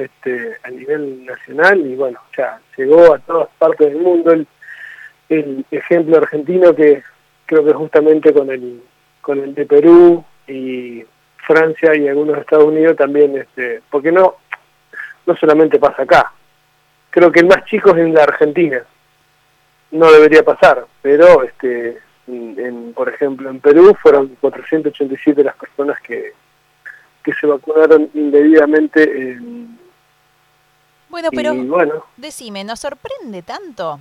este, a nivel nacional y bueno, ya llegó a todas partes del mundo el, el ejemplo argentino que creo que justamente con el, con el de Perú y Francia y algunos Estados Unidos también, este, porque no, no solamente pasa acá, creo que el más chico es en la Argentina, no debería pasar, pero este, en, por ejemplo en Perú fueron 487 las personas que, que se vacunaron indebidamente. Bueno, pero decime, ¿nos sorprende tanto?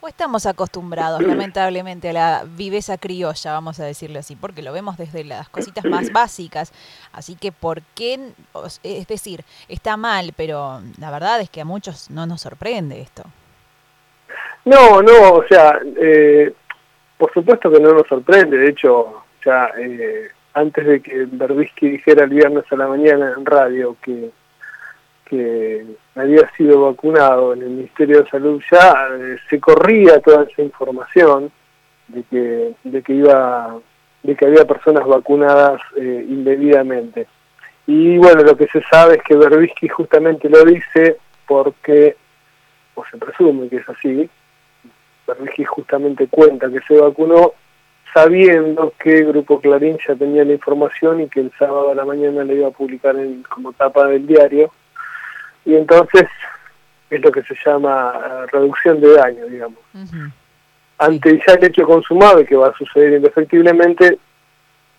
¿O estamos acostumbrados, lamentablemente, a la viveza criolla, vamos a decirlo así? Porque lo vemos desde las cositas más básicas. Así que, ¿por qué? Es decir, está mal, pero la verdad es que a muchos no nos sorprende esto. No, no, o sea, eh, por supuesto que no nos sorprende. De hecho, ya eh, antes de que Berbisky dijera el viernes a la mañana en radio que que había sido vacunado en el Ministerio de Salud ya eh, se corría toda esa información de que de que iba de que había personas vacunadas eh, indebidamente. Y bueno lo que se sabe es que Berbisky justamente lo dice porque o se presume que es así Berbisky justamente cuenta que se vacunó sabiendo que Grupo Clarín ya tenía la información y que el sábado a la mañana le iba a publicar en, como tapa del diario y entonces es lo que se llama eh, reducción de daño, digamos. Ante ya el hecho consumado que va a suceder indefectiblemente,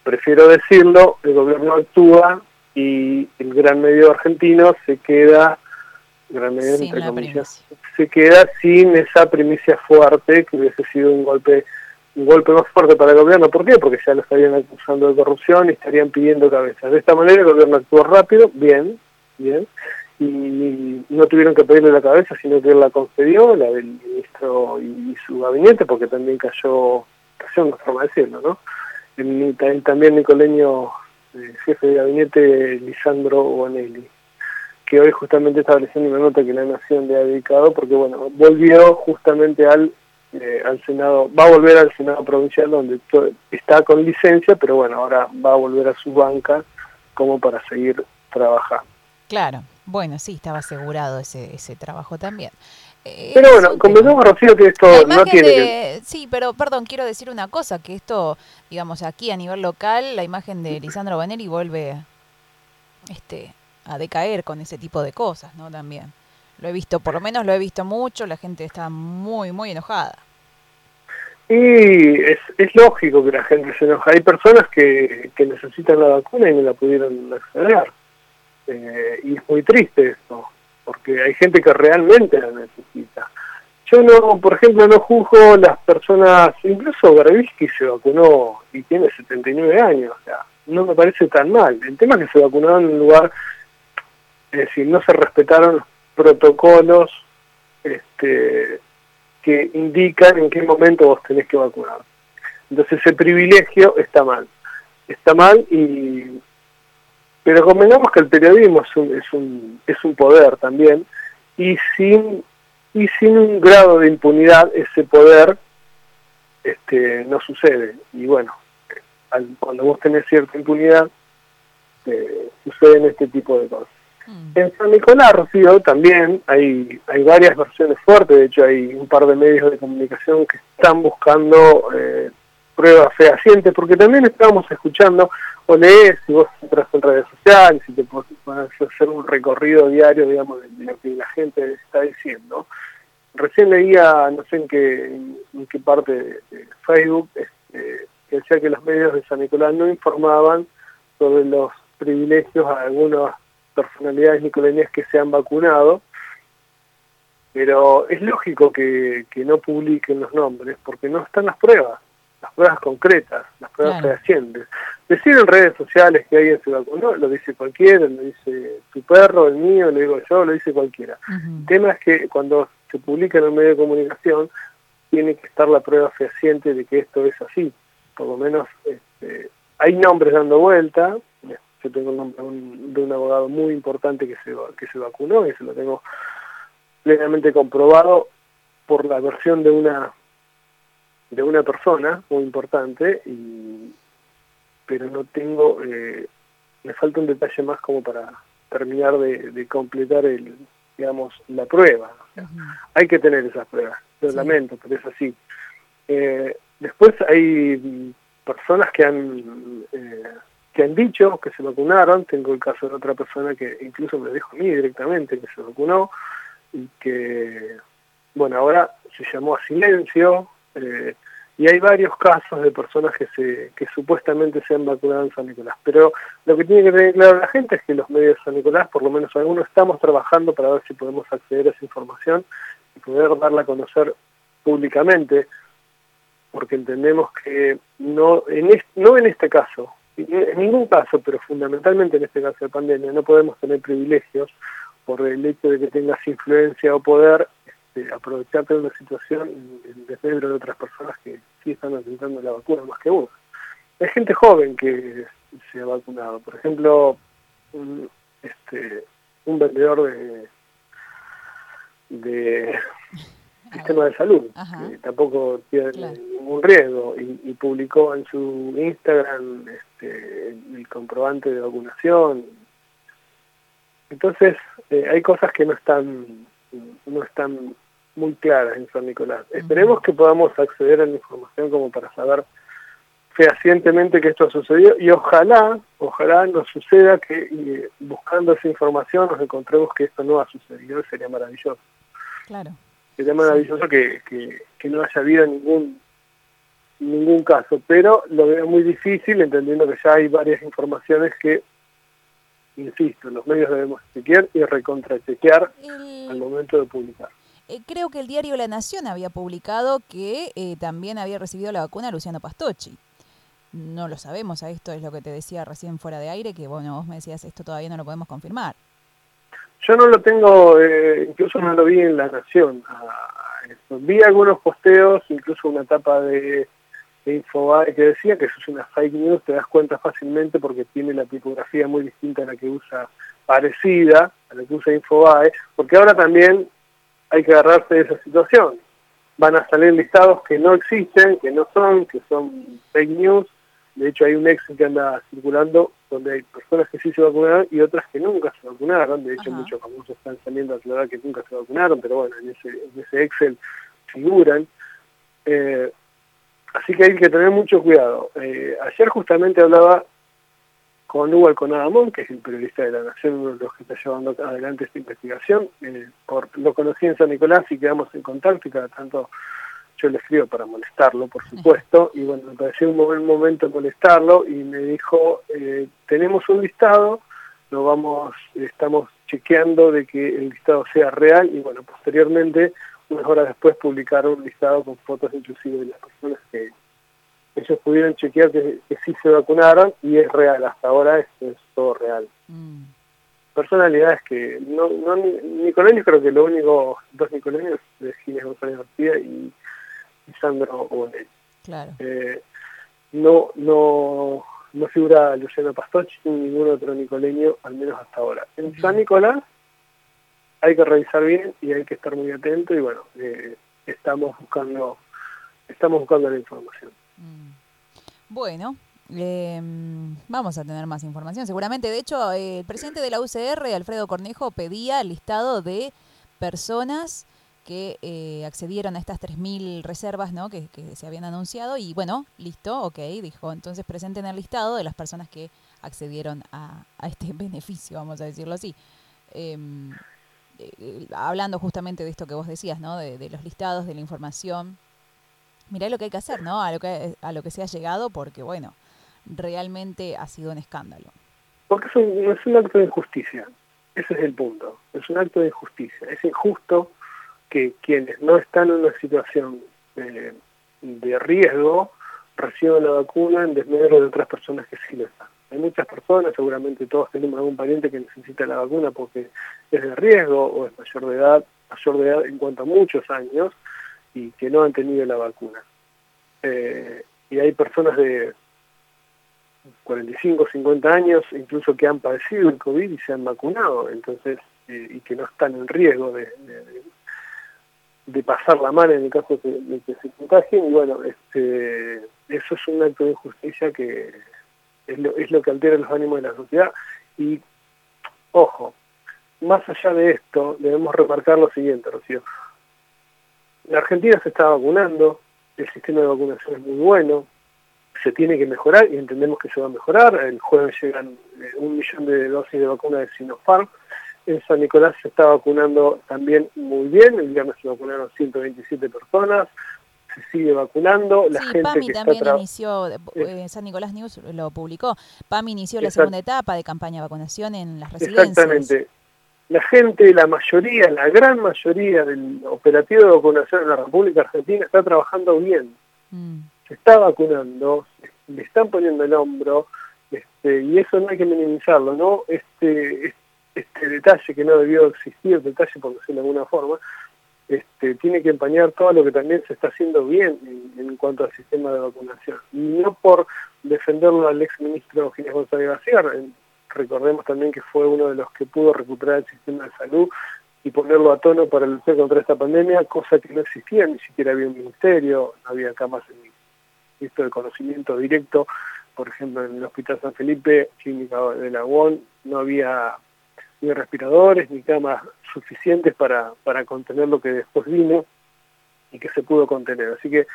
prefiero decirlo, el gobierno actúa y el gran medio argentino se queda, gran medio entre comillas, se queda sin esa primicia fuerte que hubiese sido un golpe un golpe más fuerte para el gobierno. ¿Por qué? Porque ya lo estarían acusando de corrupción y estarían pidiendo cabezas. De esta manera el gobierno actuó rápido, bien, bien, y no tuvieron que pedirle la cabeza, sino que él la concedió, la del ministro y su gabinete, porque también cayó, cayó una forma de decirlo, ¿no? El, también Nicoleño, eh, jefe de gabinete, Lisandro Bonelli, que hoy justamente está estableciendo una nota que la Nación le ha dedicado, porque bueno, volvió justamente al, eh, al Senado, va a volver al Senado Provincial, donde está con licencia, pero bueno, ahora va a volver a su banca como para seguir trabajando. Claro, bueno, sí, estaba asegurado ese, ese trabajo también. Eh, pero bueno, convengamos, Rocío, que esto no tiene Sí, pero perdón, quiero decir una cosa, que esto, digamos, aquí a nivel local, la imagen de Lisandro Banelli vuelve este, a decaer con ese tipo de cosas, ¿no? También. Lo he visto, por lo menos lo he visto mucho, la gente está muy, muy enojada. Y es, es lógico que la gente se enoja. Hay personas que, que necesitan la vacuna y no la pudieron acceder. Eh, y es muy triste esto, porque hay gente que realmente la necesita. Yo no, por ejemplo, no juzgo las personas, incluso Berbisky se vacunó y tiene 79 años, o sea, no me parece tan mal. El tema es que se vacunó en un lugar, es decir, no se respetaron los protocolos este, que indican en qué momento vos tenés que vacunar. Entonces ese privilegio está mal. Está mal y pero convengamos que el periodismo es un, es un, es un poder también, y sin, y sin un grado de impunidad ese poder este, no sucede. Y bueno, cuando vos tenés cierta impunidad, eh, suceden este tipo de cosas. Mm. En San Nicolás, Rocío, también hay, hay varias versiones fuertes, de hecho hay un par de medios de comunicación que están buscando eh, pruebas fehacientes, porque también estábamos escuchando o lees, si vos entras en redes sociales, si te puedes hacer un recorrido diario, digamos, de, lo que la gente está diciendo. Recién leía, no sé en qué, en qué parte de, Facebook, este, que decía que los medios de San Nicolás no informaban sobre los privilegios a algunas personalidades nicoleñas que se han vacunado, pero es lógico que, que no publiquen los nombres porque no están las pruebas las pruebas concretas, las pruebas fehacientes. Decir en redes sociales que alguien se vacunó, lo dice cualquiera, lo dice tu perro, el mío, lo digo yo, lo dice cualquiera. El tema es que cuando se publica en un medio de comunicación, tiene que estar la prueba fehaciente de que esto es así. Por lo menos este, hay nombres dando vuelta. Yo tengo el nombre de un abogado muy importante que se, que se vacunó y se lo tengo plenamente comprobado por la versión de una de una persona muy importante, y, pero no tengo, eh, me falta un detalle más como para, terminar de, completar el digamos la prueba. Hay que tener esas pruebas, lo lamento, pero es así. Eh, después hay personas que han eh, que han dicho que se vacunaron, tengo el caso de otra persona que incluso me dijo a mí directamente que se vacunó y que, bueno, ahora se llamó a silencio, eh, y hay varios casos de personas que se que supuestamente se han vacunado en San Nicolás. Pero lo que tiene que tener claro la gente es que los medios de San Nicolás, por lo menos algunos, estamos trabajando para ver si podemos acceder a esa información y poder darla a conocer públicamente, porque entendemos que no en, no en este caso, en ningún caso, pero fundamentalmente en este caso de pandemia, no podemos tener privilegios por el hecho de que tengas influencia o poder este, aprovecharte de una situación en desmedro de otras personas que sí están intentando la vacuna más que uno. Hay gente joven que se ha vacunado. Por ejemplo, un, este, un vendedor de, de sistema de salud, que tampoco tiene ningún riesgo, y, publicó en su Instagram este, el comprobante de vacunación. Entonces, eh, hay cosas que no están no están muy claras en San Nicolás. Esperemos que podamos acceder a la información como para saber fehacientemente que esto sucedió y ojalá, ojalá nos suceda que buscando esa información nos encontremos que esto no ha sucedido, sería maravilloso. Claro. Sería maravilloso que, que, no haya habido ningún ningún caso, pero lo veo muy difícil entendiendo que ya hay varias informaciones que insisto, los medios debemos chequear y recontrachequear al momento de publicar. Eh, creo que el diario La Nación había publicado que eh, también había recibido la vacuna Luciano Pastocci. No lo sabemos, esto es lo que te decía recién fuera de aire, que bueno, vos me decías esto todavía no lo podemos confirmar. Yo no lo tengo, eh, incluso no lo vi en La Nación. vi algunos posteos, incluso una etapa de, de Infobae que decía que eso es una fake news, te das cuenta fácilmente porque tiene la tipografía muy distinta a la que usa, parecida a la que usa Infobae, porque ahora también hay que agarrarse de esa situación. Van a salir listados que no existen, que no son, que son fake news. De hecho, hay un ex que anda circulando donde hay personas que sí se vacunaron y otras que nunca se vacunaron. De hecho, muchos famosos están saliendo a aclarar que nunca se vacunaron, pero bueno, en ese, en ese Excel figuran. Eh, así que hay que tener mucho cuidado. Eh, ayer justamente hablaba con Hugo Alconadamón, que es el periodista de la Nación, uno de los que está llevando adelante esta investigación. Eh, por, lo conocí en San Nicolás y quedamos en contacto y cada tanto yo le escribo para molestarlo, por supuesto, y bueno, me pareció un buen momento molestarlo y me dijo, eh, tenemos un listado, lo vamos, estamos chequeando de que el listado sea real y bueno, posteriormente, unas horas después publicaron un listado con fotos inclusive de las personas que ellos pudieron chequear que, sí se vacunaron y es real, hasta ahora es, es todo real. Mm. Personalidades que, no, no Nicolenios creo que lo único, dos Nicolenios, de Ginés González García y, Sandro Bonet. Claro. Eh, no, no, no figura Luciano Pastochi ni ningún otro nicoleño, al menos hasta ahora. En San Nicolás hay que revisar bien y hay que estar muy atento y bueno, eh, estamos buscando estamos buscando la información. Mm. Bueno, em, vamos a tener más información. Seguramente, de hecho, el presidente de la UCR, Alfredo Cornejo, pedía el listado de personas que eh, accedieron a estas 3.000 reservas ¿no? Que, se habían anunciado y bueno, listo, ok, dijo, entonces presenten el listado de las personas que accedieron a, este beneficio, vamos a decirlo así. Em, eh, hablando justamente de esto que vos decías, ¿no? de los listados, de la información mirá lo que hay que hacer, ¿no? A lo que, a lo que se ha llegado, porque, bueno, realmente ha sido un escándalo. Porque es un, es un acto de injusticia, ese es el punto, es un acto de injusticia, es injusto que quienes no están en una situación de, de riesgo reciban la vacuna en desmedro de otras personas que sí lo están. Hay muchas personas, seguramente todos tenemos algún pariente que necesita la vacuna porque es de riesgo o es mayor de edad, mayor de edad en cuanto a muchos años, y que no han tenido la vacuna. Eh, y hay personas de 45, 50 años, incluso que han padecido el COVID y se han vacunado, entonces, eh, y que no están en riesgo de, de, pasar la mano en el caso de, que se contagien, y bueno, este, eso es un acto de injusticia que es lo, es lo que altera los ánimos de la sociedad, y ojo, más allá de esto, debemos remarcar lo siguiente, Rocío. La Argentina se está vacunando, el sistema de vacunación es muy bueno, se tiene que mejorar y entendemos que se va a mejorar. El jueves llegan eh, un millón de dosis de vacuna de Sinopharm. En San Nicolás se está vacunando también muy bien, el viernes se vacunaron 127 personas, se sigue vacunando. La sí, PAMI también inició, eh, San Nicolás News lo publicó, PAMI inició la segunda etapa de campaña de vacunación en las residencias. Exactamente. La gente, la mayoría, la gran mayoría del operativo de vacunación en la República Argentina está trabajando bien. Mm. Se está vacunando, le están poniendo el hombro, este, y eso no hay que minimizarlo, ¿no? Este, este detalle que no debió existir, detalle por decirlo de alguna forma, este, tiene que empañar todo lo que también se está haciendo bien en, cuanto al sistema de vacunación. Y no por defenderlo al ex ministro Ginés González García, recordemos también que fue uno de los que pudo recuperar el sistema de salud y ponerlo a tono para luchar contra esta pandemia, cosa que no existía, ni siquiera había un ministerio, no había camas en esto de conocimiento directo, por ejemplo en el Hospital San Felipe, Clínica de la UON, no había ni respiradores ni camas suficientes para, para contener lo que después vino y que se pudo contener. Así que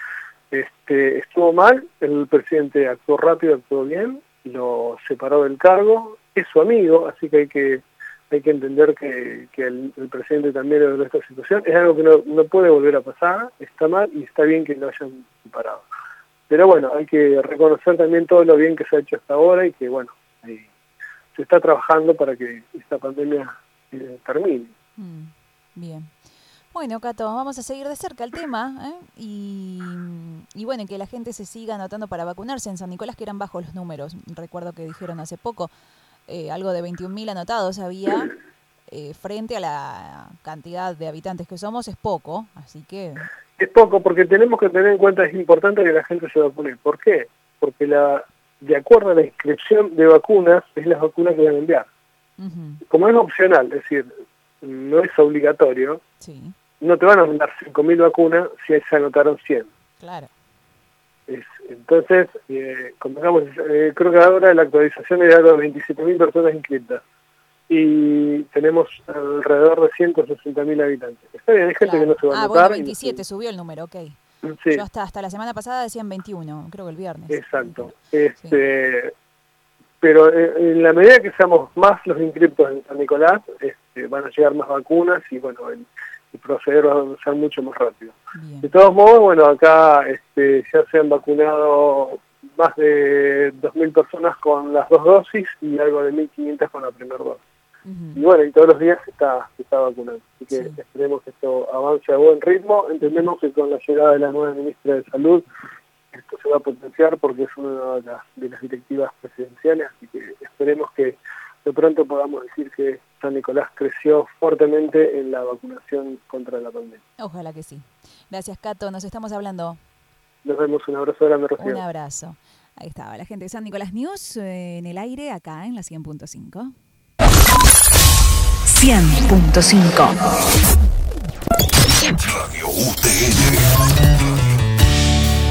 este, estuvo mal, el presidente actuó rápido, actuó bien, lo separó del cargo, es su amigo, así que hay que hay que entender que, que el, presidente también de esta situación. Es algo que no, no puede volver a pasar, está mal y está bien que lo hayan separado. Pero bueno, hay que reconocer también todo lo bien que se ha hecho hasta ahora y que bueno, se está trabajando para que esta pandemia eh, termine. Mm, bien. Bueno, Cato, vamos a seguir de cerca el tema ¿eh? y, y, bueno, que la gente se siga anotando para vacunarse. En San Nicolás que eran bajos los números, recuerdo que dijeron hace poco, eh, algo de 21.000 anotados había frente a la cantidad de habitantes que somos, es poco, así que... Es poco porque tenemos que tener en cuenta, es importante que la gente se vacune. ¿Por qué? Porque la de acuerdo a la inscripción de vacunas, es las vacunas que van a enviar. Como es opcional, es decir, no es obligatorio, no te van a mandar 5.000 vacunas si se anotaron 100. Claro. Es, entonces, eh, eh, creo que ahora la actualización es de 27.000 personas inscritas y tenemos alrededor de 160.000 habitantes. Está bien, hay gente que no se va a anotar. Ah, bueno, 27, subió el número, ok. Yo hasta, hasta la semana pasada decían 21, creo que el viernes. Exacto. Este, Pero eh, en la medida que seamos más los inscriptos en San Nicolás, este, van a llegar más vacunas y bueno, el, proceder va a ser mucho más rápido. De todos modos, bueno, acá este, ya se han vacunado más de 2.000 personas con las dos dosis y algo de 1.500 con la primera dosis. Y bueno, y todos los días se está, se está vacunando. Así que esperemos que esto avance a buen ritmo. Entendemos que con la llegada de la nueva ministra de Salud esto se va a potenciar porque es una de las, de las directivas presidenciales, así que esperemos que de pronto podamos decir que San Nicolás creció fuertemente en la vacunación contra la pandemia. Ojalá que sí. Gracias, Cato. Nos estamos hablando. Nos vemos. Un abrazo grande, Rocío. Un abrazo. Ahí estaba la gente de San Nicolás News eh, en el aire, acá en la 100.5. 100.5 Radio UTN